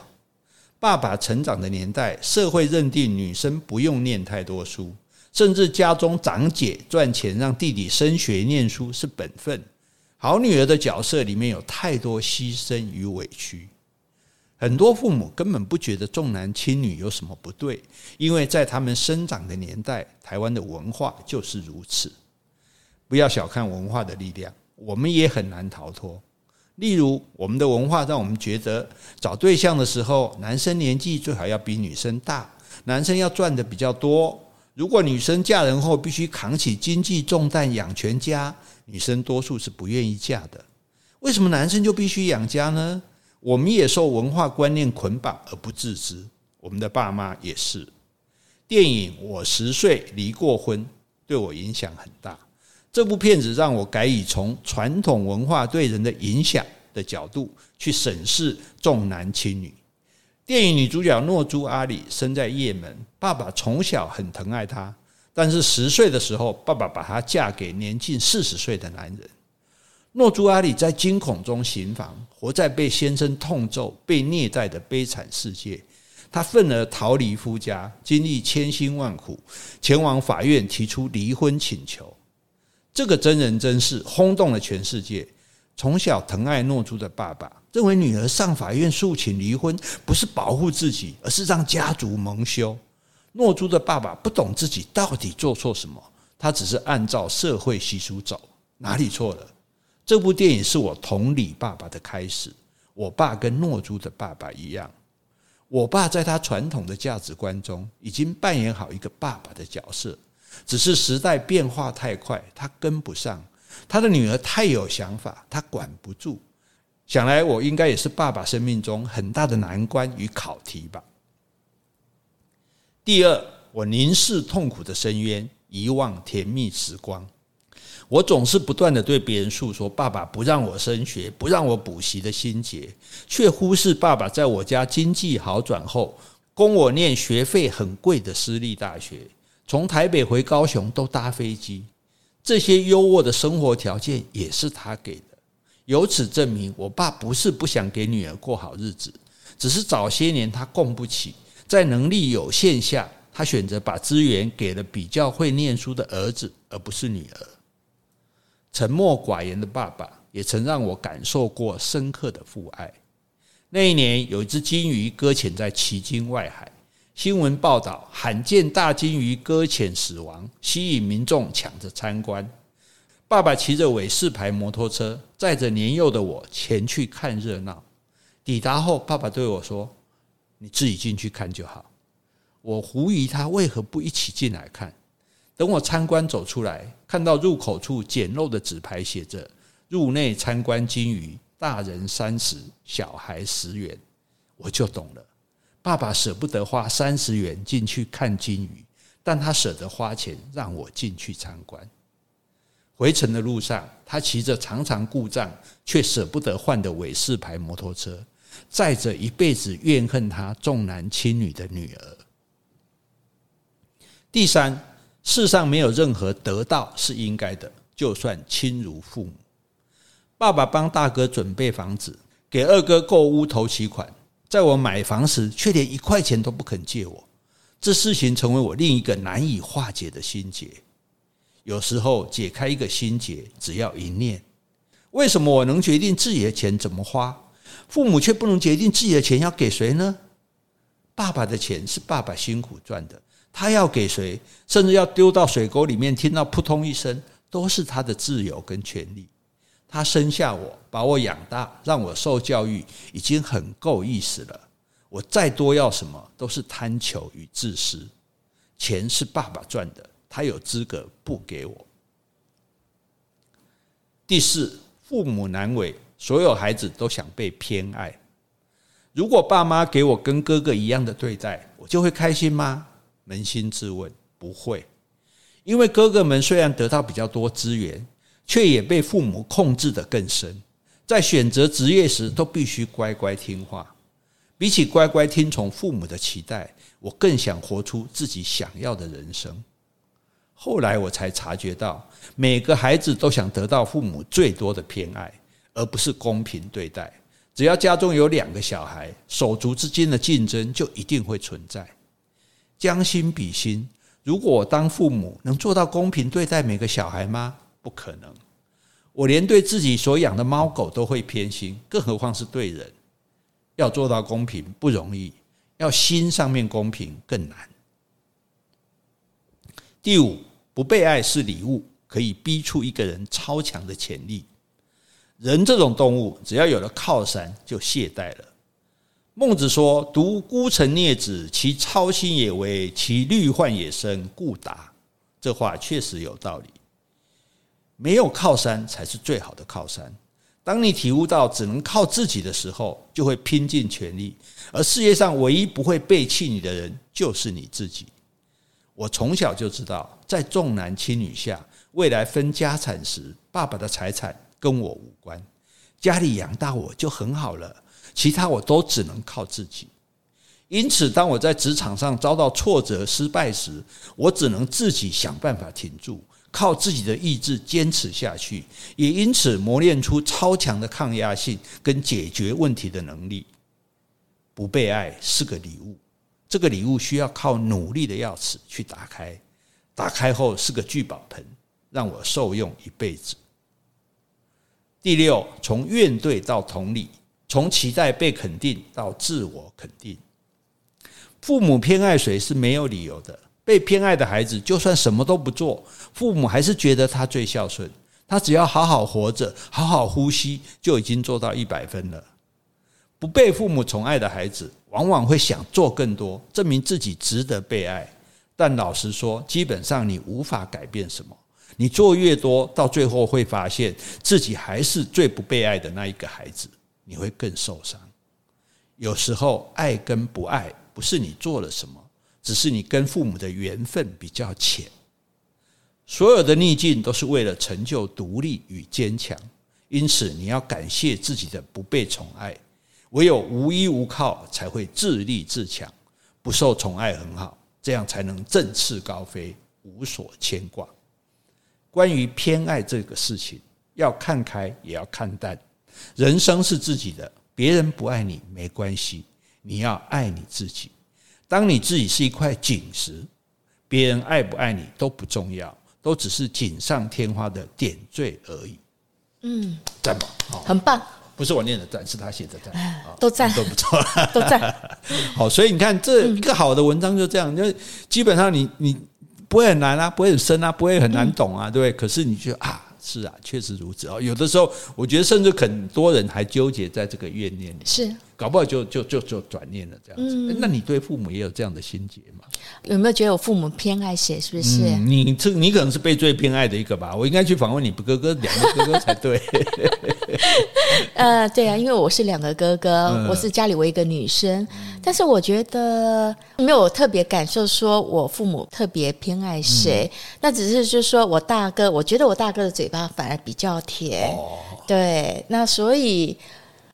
Speaker 1: 爸爸成长的年代，社会认定女生不用念太多书。甚至家中长姐赚钱让弟弟升学念书是本分，好女儿的角色里面有太多牺牲与委屈。很多父母根本不觉得重男轻女有什么不对，因为在他们生长的年代，台湾的文化就是如此。不要小看文化的力量，我们也很难逃脱。例如，我们的文化让我们觉得找对象的时候，男生年纪最好要比女生大，男生要赚的比较多。如果女生嫁人后必须扛起经济重担养全家，女生多数是不愿意嫁的。为什么男生就必须养家呢？我们也受文化观念捆绑而不自知，我们的爸妈也是。电影《我十岁离过婚》对我影响很大。这部片子让我改以从传统文化对人的影响的角度去审视重男轻女。电影女主角诺珠阿里生在也门，爸爸从小很疼爱她，但是十岁的时候，爸爸把她嫁给年近四十岁的男人。诺珠阿里在惊恐中行房，活在被先生痛揍、被虐待的悲惨世界。她愤而逃离夫家，经历千辛万苦，前往法院提出离婚请求。这个真人真事轰动了全世界。从小疼爱诺珠的爸爸认为女儿上法院诉请离婚不是保护自己，而是让家族蒙羞。诺珠的爸爸不懂自己到底做错什么，他只是按照社会习俗走，哪里错了？这部电影是我同理爸爸的开始。我爸跟诺珠的爸爸一样，我爸在他传统的价值观中已经扮演好一个爸爸的角色，只是时代变化太快，他跟不上。他的女儿太有想法，他管不住。想来我应该也是爸爸生命中很大的难关与考题吧。第二，我凝视痛苦的深渊，遗忘甜蜜时光。我总是不断的对别人诉说爸爸不让我升学、不让我补习的心结，却忽视爸爸在我家经济好转后，供我念学费很贵的私立大学，从台北回高雄都搭飞机。这些优渥的生活条件也是他给的，由此证明我爸不是不想给女儿过好日子，只是早些年他供不起，在能力有限下，他选择把资源给了比较会念书的儿子，而不是女儿。沉默寡言的爸爸也曾让我感受过深刻的父爱。那一年，有一只鲸鱼搁浅在旗津外海。新闻报道，罕见大鲸鱼搁浅死亡，吸引民众抢着参观。爸爸骑着伟士牌摩托车，载着年幼的我前去看热闹。抵达后，爸爸对我说：“你自己进去看就好。”我狐疑他为何不一起进来看。等我参观走出来，看到入口处简陋的纸牌写着“入内参观鲸鱼，大人三十，小孩十元”，我就懂了。爸爸舍不得花三十元进去看鲸鱼，但他舍得花钱让我进去参观。回程的路上，他骑着常常故障却舍不得换的伟士牌摩托车，载着一辈子怨恨他重男轻女的女儿。第三，世上没有任何得到是应该的，就算亲如父母。爸爸帮大哥准备房子，给二哥购屋头期款，在我买房时却连一块钱都不肯借我，这事情成为我另一个难以化解的心结。有时候解开一个心结，只要一念：为什么我能决定自己的钱怎么花，父母却不能决定自己的钱要给谁呢？爸爸的钱是爸爸辛苦赚的，他要给谁，甚至要丢到水沟里面，听到扑通一声，都是他的自由跟权利。他生下我，把我养大，让我受教育，已经很够意思了。我再多要什么，都是贪求与自私。钱是爸爸赚的，他有资格不给我。第四，父母难为，所有孩子都想被偏爱。如果爸妈给我跟哥哥一样的对待，我就会开心吗？扪心自问，不会。因为哥哥们虽然得到比较多资源，却也被父母控制得更深。在选择职业时，都必须乖乖听话。比起乖乖听从父母的期待，我更想活出自己想要的人生。后来我才察觉到，每个孩子都想得到父母最多的偏爱，而不是公平对待。只要家中有两个小孩，手足之间的竞争就一定会存在。将心比心，如果我当父母能做到公平对待每个小孩吗？不可能。我连对自己所养的猫狗都会偏心，更何况是对人。要做到公平不容易，要心上面公平更难。第五，不被爱是礼物，可以逼出一个人超强的潜力。人这种动物，只要有了靠山，就懈怠了。孟子说：“独孤臣孽子，其操心也微，其虑患也深，故达。”这话确实有道理。没有靠山才是最好的靠山。当你体悟到只能靠自己的时候，就会拼尽全力。而世界上唯一不会背弃你的人，就是你自己。我从小就知道，在重男轻女下，未来分家产时，爸爸的财产。跟我无关，家里养大我就很好了，其他我都只能靠自己。因此，当我在职场上遭到挫折、失败时，我只能自己想办法挺住，靠自己的意志坚持下去。也因此磨练出超强的抗压性跟解决问题的能力。不被爱是个礼物，这个礼物需要靠努力的钥匙去打开，打开后是个聚宝盆，让我受用一辈子。第六，从怨怼到同理，从期待被肯定到自我肯定。父母偏爱谁是没有理由的。被偏爱的孩子，就算什么都不做，父母还是觉得他最孝顺。他只要好好活着，好好呼吸，就已经做到一百分了。不被父母宠爱的孩子，往往会想做更多，证明自己值得被爱。但老实说，基本上你无法改变什么。你做越多，到最后会发现自己还是最不被爱的那一个孩子，你会更受伤。有时候，爱跟不爱不是你做了什么，只是你跟父母的缘分比较浅。所有的逆境都是为了成就独立与坚强，因此你要感谢自己的不被宠爱。唯有无依无靠，才会自立自强。不受宠爱很好，这样才能振翅高飞，无所牵挂。关于偏爱这个事情，要看开也要看淡。人生是自己的，别人不爱你没关系，你要爱你自己。当你自己是一块锦时，别人爱不爱你都不重要，都只是锦上添花的点缀而已。嗯，赞吧，
Speaker 2: 很棒。
Speaker 1: 不是我念的赞，是他写的赞，
Speaker 2: 都赞，
Speaker 1: 都不错，
Speaker 2: 都赞。
Speaker 1: 好，所以你看，这一个好的文章就这样，就基本上你你。不会很难啊，不会很深啊，不会很难懂啊，对不对？可是你觉得啊，是啊，确实如此哦。有的时候，我觉得甚至很多人还纠结在这个怨念里，
Speaker 2: 是
Speaker 1: 搞不好就就就就转念了这样子。那你对父母也有这样的心结吗？
Speaker 2: 有没有觉得我父母偏爱谁？是不是？
Speaker 1: 你这你可能是被最偏爱的一个吧？我应该去访问你哥哥，两个哥哥才对。
Speaker 2: 呃，对啊，因为我是两个哥哥，我是家里唯一一个女生。但是我觉得没有特别感受，说我父母特别偏爱谁，那只是就是说我大哥，我觉得我大哥的嘴巴反而比较甜，对，那所以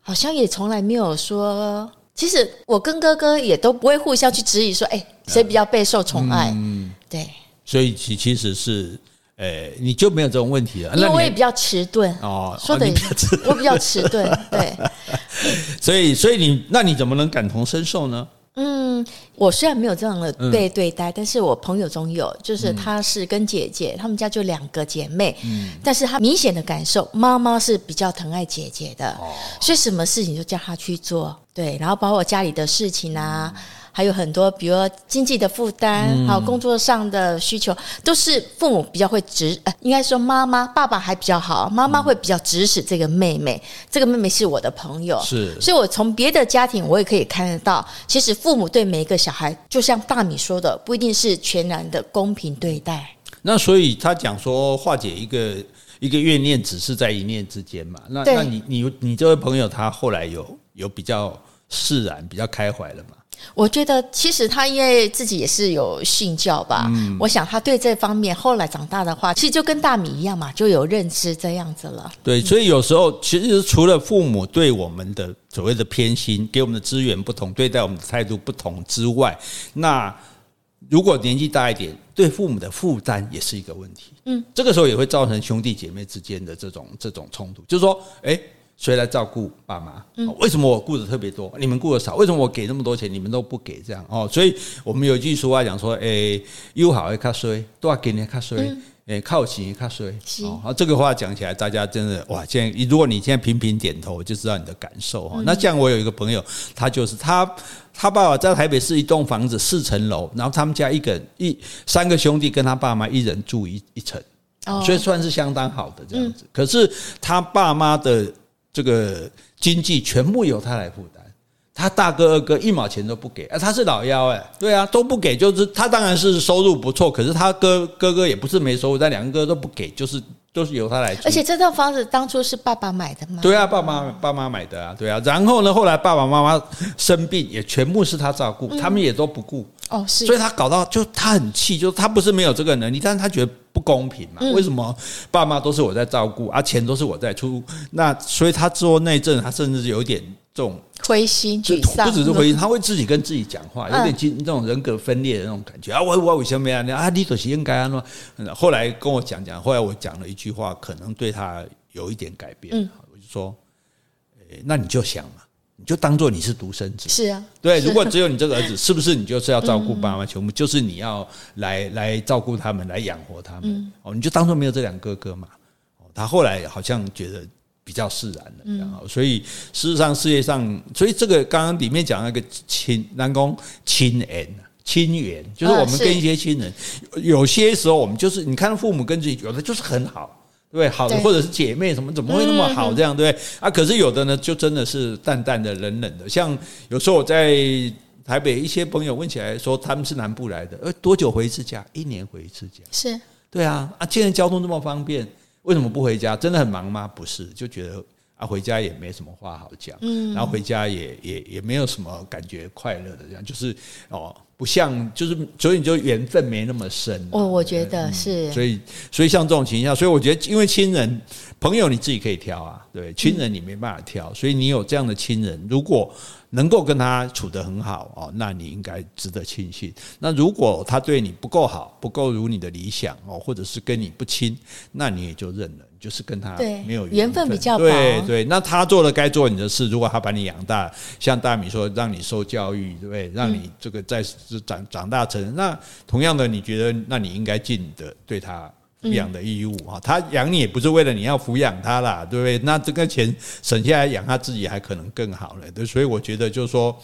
Speaker 2: 好像也从来没有说，其实我跟哥哥也都不会互相去质疑说，哎，谁比较备受宠爱，嗯对，
Speaker 1: 所以其其实是。诶，你就没有这种问题了。
Speaker 2: 因为我也比较迟钝
Speaker 1: 哦，
Speaker 2: 说的我比较迟钝，对。
Speaker 1: 所以，所以你那你怎么能感同身受呢？
Speaker 2: 嗯，我虽然没有这样的被对待，嗯、但是我朋友中有，就是她是跟姐姐，她、嗯、们家就两个姐妹，嗯，但是她明显的感受，妈妈是比较疼爱姐姐的，哦、所以什么事情就叫她去做，对，然后包括家里的事情啊。嗯还有很多，比如说经济的负担，还有工作上的需求，都是父母比较会指，呃，应该说妈妈、爸爸还比较好，妈妈会比较指使这个妹妹。这个妹妹是我的朋友，
Speaker 1: 是，
Speaker 2: 所以我从别的家庭我也可以看得到，其实父母对每一个小孩，就像大米说的，不一定是全然的公平对待。
Speaker 1: 那所以他讲说，化解一个一个怨念，只是在一念之间嘛。那那你你你这位朋友，他后来有有比较释然、比较开怀了吗？
Speaker 2: 我觉得其实他因为自己也是有信教吧，嗯，我想他对这方面后来长大的话，其实就跟大米一样嘛，就有认知这样子了。
Speaker 1: 对，所以有时候其实除了父母对我们的所谓的偏心，给我们的资源不同，对待我们的态度不同之外，那如果年纪大一点，对父母的负担也是一个问题。嗯，这个时候也会造成兄弟姐妹之间的这种这种冲突，就是说，哎。谁来照顾爸妈？为什么我顾的特别多，你们顾的少？为什么我给那么多钱，你们都不给？这样哦，所以我们有一句俗话讲说：“诶，有好的卡衰，多给你卡衰，诶，靠钱卡衰。”哦，这个话讲起来，大家真的哇！现在如果你现在频频点头，我就知道你的感受哈。那像我有一个朋友，他就是他，他爸爸在台北市一栋房子四层楼，然后他们家一个一三个兄弟跟他爸妈一人住一一层，所以算是相当好的这样子。可是他爸妈的。这个经济全部由他来负担，他大哥二哥一毛钱都不给，啊，他是老幺哎，对啊，都不给，就是他当然是收入不错，可是他哥哥哥也不是没收入，但两个哥都不给，就是都是由他来。
Speaker 2: 而且这套房子当初是爸爸买的吗？
Speaker 1: 对啊，爸妈爸妈买的啊，对啊。然后呢，后来爸爸妈妈生病也全部是他照顾，他们也都不顾。哦，是，所以他搞到就他很气，就他不是没有这个能力，但是他觉得不公平嘛。为什么爸妈都是我在照顾，啊，钱都是我在出？那所以他做那阵，他甚至有点这种
Speaker 2: 灰心沮丧，
Speaker 1: 不只是灰心，他会自己跟自己讲话，有点这种人格分裂的那种感觉啊。我我为什么呀？啊，你都是应该啊。后来跟我讲讲，后来我讲了一句话，可能对他有一点改变。我就说，那你就想嘛。你就当做你是独生子，
Speaker 2: 是啊，
Speaker 1: 对。如果只有你这个儿子，是不是你就是要照顾爸妈全部？就是你要来来照顾他们，来养活他们。哦，你就当做没有这两个哥哥嘛。哦，他后来好像觉得比较释然的，然后所以事实上世界上，所以这个刚刚里面讲那个亲，南宫亲缘，亲缘就是我们跟一些亲人，有些时候我们就是你看父母跟自己有的就是很好。对，好的，或者是姐妹什么，怎么会那么好？这样对，啊，可是有的呢，就真的是淡淡的、冷冷的。像有时候我在台北，一些朋友问起来说他们是南部来的，呃，多久回一次家？一年回一次家。是，对啊，啊，现在交通这么方便，为什么不回家？真的很忙吗？不是，就觉得啊，回家也没什么话好讲，嗯，然后回家也也也没有什么感觉快乐的这样，就是哦。不像，就是所以你就缘分没那么深，啊。
Speaker 2: 我我觉得是，
Speaker 1: 嗯，所以所以像这种情况，所以我觉得，因为亲人朋友你自己可以挑啊，对，亲人你没办法挑，所以你有这样的亲人，如果。能够跟他处得很好哦，那你应该值得庆幸。那如果他对你不够好，不够如你的理想哦，或者是跟你不亲，那你也就认了，就是跟他没有缘分，
Speaker 2: 分比较薄。
Speaker 1: 对对，那他做了该做你的事，如果他把你养大，像大米说让你受教育，对不对？让你这个在长长大成人，那同样的，你觉得那你应该尽的对他。抚养的义务啊，他养你也不是为了你要抚养他啦，对不对？那这个钱省下来养他自己还可能更好了，对。所以我觉得就是说，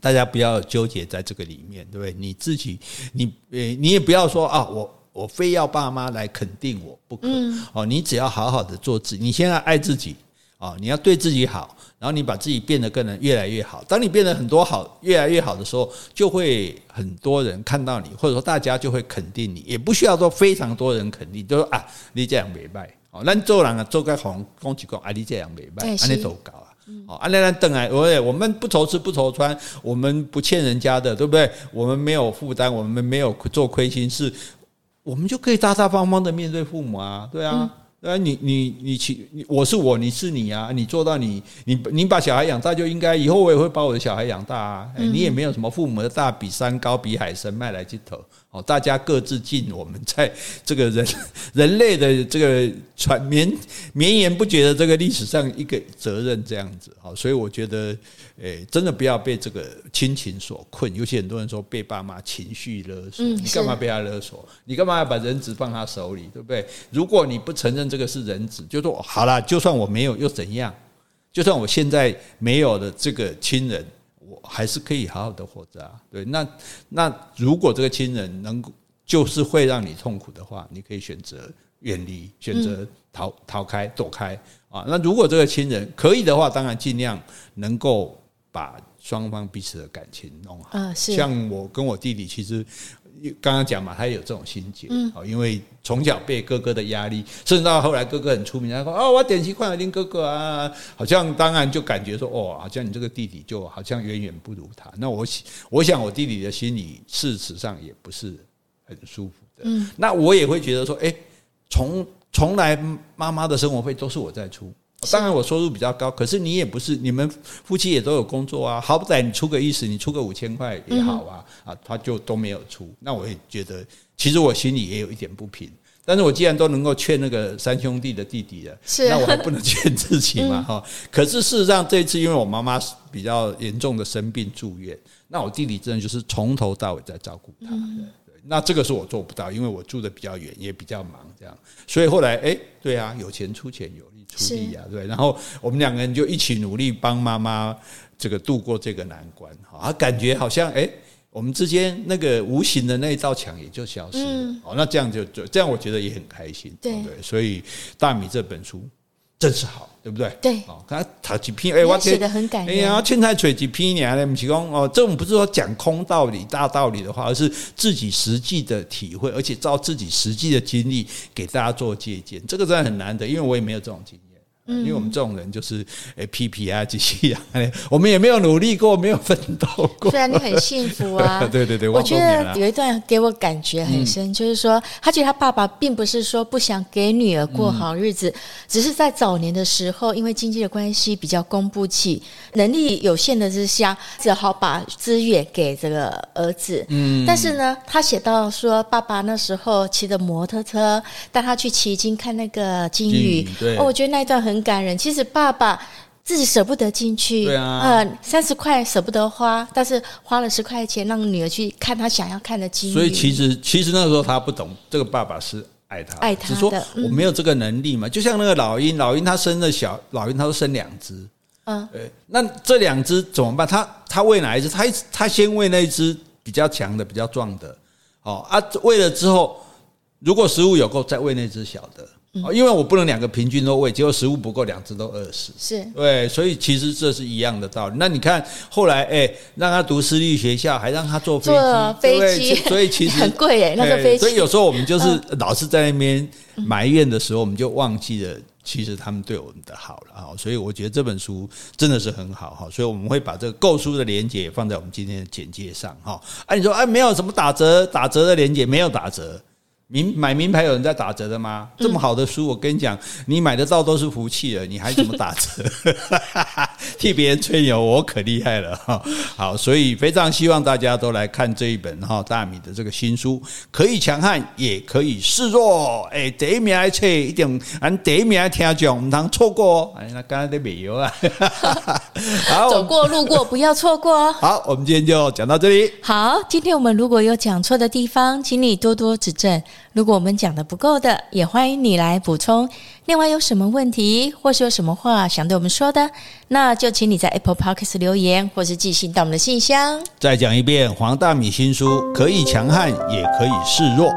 Speaker 1: 大家不要纠结在这个里面，对不对？你自己，你呃，你也不要说啊，我我非要爸妈来肯定我不可哦。你只要好好的做自己，你现在爱自己哦，你要对自己好。然后你把自己变得更能越来越好。当你变得很多好，越来越好的时候，就会很多人看到你，或者说大家就会肯定你，也不需要说非常多人肯定，就说啊，你这样没卖哦，那做人啊，做个好恭喜讲啊，你这样没败，安尼都搞啊，哦，安尼咱等来，我我们不愁吃不愁穿，我们不欠人家的，对不对？我们没有负担，我们没有做亏心事，我们就可以大大方方的面对父母啊，对啊。啊，你你你起，我是我，你是你啊，你做到你你你把小孩养大就应该，以后我也会把我的小孩养大啊。你也没有什么父母的大比山高比海深，卖来鸡头。哦，大家各自尽我们在这个人人类的这个传绵绵延不绝的这个历史上一个责任，这样子。好，所以我觉得，诶，真的不要被这个亲情所困。尤其很多人说被爸妈情绪勒索，你干嘛被他勒索？你干嘛要把人质放他手里，对不对？如果你不承认这个是人质，就说好了，就算我没有又怎样？就算我现在没有了这个亲人。我还是可以好好的活着啊，对，那那如果这个亲人能够就是会让你痛苦的话，你可以选择远离，选择逃逃开、躲开啊。那如果这个亲人可以的话，当然尽量能够把双方彼此的感情弄好。啊，是。像我跟我弟弟，其实。刚刚讲嘛，他也有这种心结，嗯，因为从小被哥哥的压力，甚至到后来哥哥很出名，他说：“哦，我点击换了丁哥哥啊。”好像当然就感觉说：“哦，好像你这个弟弟就好像远远不如他。”那我我想我弟弟的心里事实上也不是很舒服的。嗯，那我也会觉得说：“哎，从从来妈妈的生活费都是我在出。”当然我收入比较高，可是你也不是，你们夫妻也都有工作啊，好歹你出个意思，你出个五千块也好啊，啊，他就都没有出，那我也觉得，其实我心里也有一点不平。但是我既然都能够劝那个三兄弟的弟弟了，是，那我还不能劝自己嘛，哈。可是事实上这一次，因为我妈妈比较严重的生病住院，那我弟弟真的就是从头到尾在照顾他。对，那这个是我做不到，因为我住的比较远，也比较忙，这样。所以后来，哎，对啊，有钱出钱有。出力啊，对，然后我们两个人就一起努力帮妈妈这个度过这个难关，啊，感觉好像哎，我们之间那个无形的那一道墙也就消失了，哦，那这样就就这样，我觉得也很开心，对，所以大米这本书真是好，对不对？对，哦，他他几篇，哎，我写的很感人，哎呀，凊彩找几篇呢，不是讲哦，这种不是说讲空道理、大道理的话，而是自己实际的体会，而且照自己实际的经历给大家做借鉴，这个真的很难得，因为我也没有这种经验。因为我们这种人就是诶屁屁啊，机器啊，我们也没有努力过，没有奋斗过。
Speaker 2: 虽然你很幸福啊，
Speaker 1: 对对对，
Speaker 2: 我觉得有一段给我感觉很深，就是说他觉得他爸爸并不是说不想给女儿过好日子，只是在早年的时候，因为经济的关系比较供不起，能力有限的之下，只好把资源给这个儿子。嗯，但是呢，他写到说，爸爸那时候骑着摩托车带他去旗津看那个鲸鱼，对，哦，我觉得那一段很。很感人。其实爸爸自己舍不得进去，对啊，呃，三十块舍不得花，但是花了十块钱让女儿去看她想要看的鲸鱼。
Speaker 1: 所以其实其实那个时候他不懂，这个爸爸是爱他，爱他的。只说我没有这个能力嘛。嗯、就像那个老鹰，老鹰他生了小老鹰，他都生两只，嗯，对。那这两只怎么办？他他喂哪一只？他他先喂那一只比较强的、比较壮的，哦啊，喂了之后，如果食物有够，再喂那只小的。哦，因为我不能两个平均都喂，结果食物不够，两只都饿死。是，对，所以其实这是一样的道理。那你看后来，哎，让他读私立学校，还让他坐飞机，坐飞机，所以其实
Speaker 2: 很贵哎，那个飞机。
Speaker 1: 所以有时候我们就 是老是在那边埋怨的时候，我们就忘记了，其实他们对我们的好了啊。所以我觉得这本书真的是很好哈。所以我们会把这个购书的连接放在我们今天的简介上哈。啊，你说哎，没有什么打折，打折的连接没有打折。名买名牌有人在打折的吗？这么好的书，我跟你讲，你买得到都是福气了，你还怎么打折？替别人吹牛，我可厉害了哈！好，所以非常希望大家都来看这一本哈大米的这个新书，可以强悍，也可以示弱。哎，第一名来吹一定，俺第一名来听讲，唔能错过。哎，那刚才都没有啊。
Speaker 2: 好，走过路过不要错过哦。
Speaker 1: 好，我们今天就讲到这里。
Speaker 2: 好，今天我们如果有讲错的地方，请你多多指正。如果我们讲的不够的，也欢迎你来补充。另外，有什么问题，或是有什么话想对我们说的，那就请你在 Apple Podcast 留言，或是寄信到我们的信箱。
Speaker 1: 再讲一遍，黄大米新书可以强悍，也可以示弱。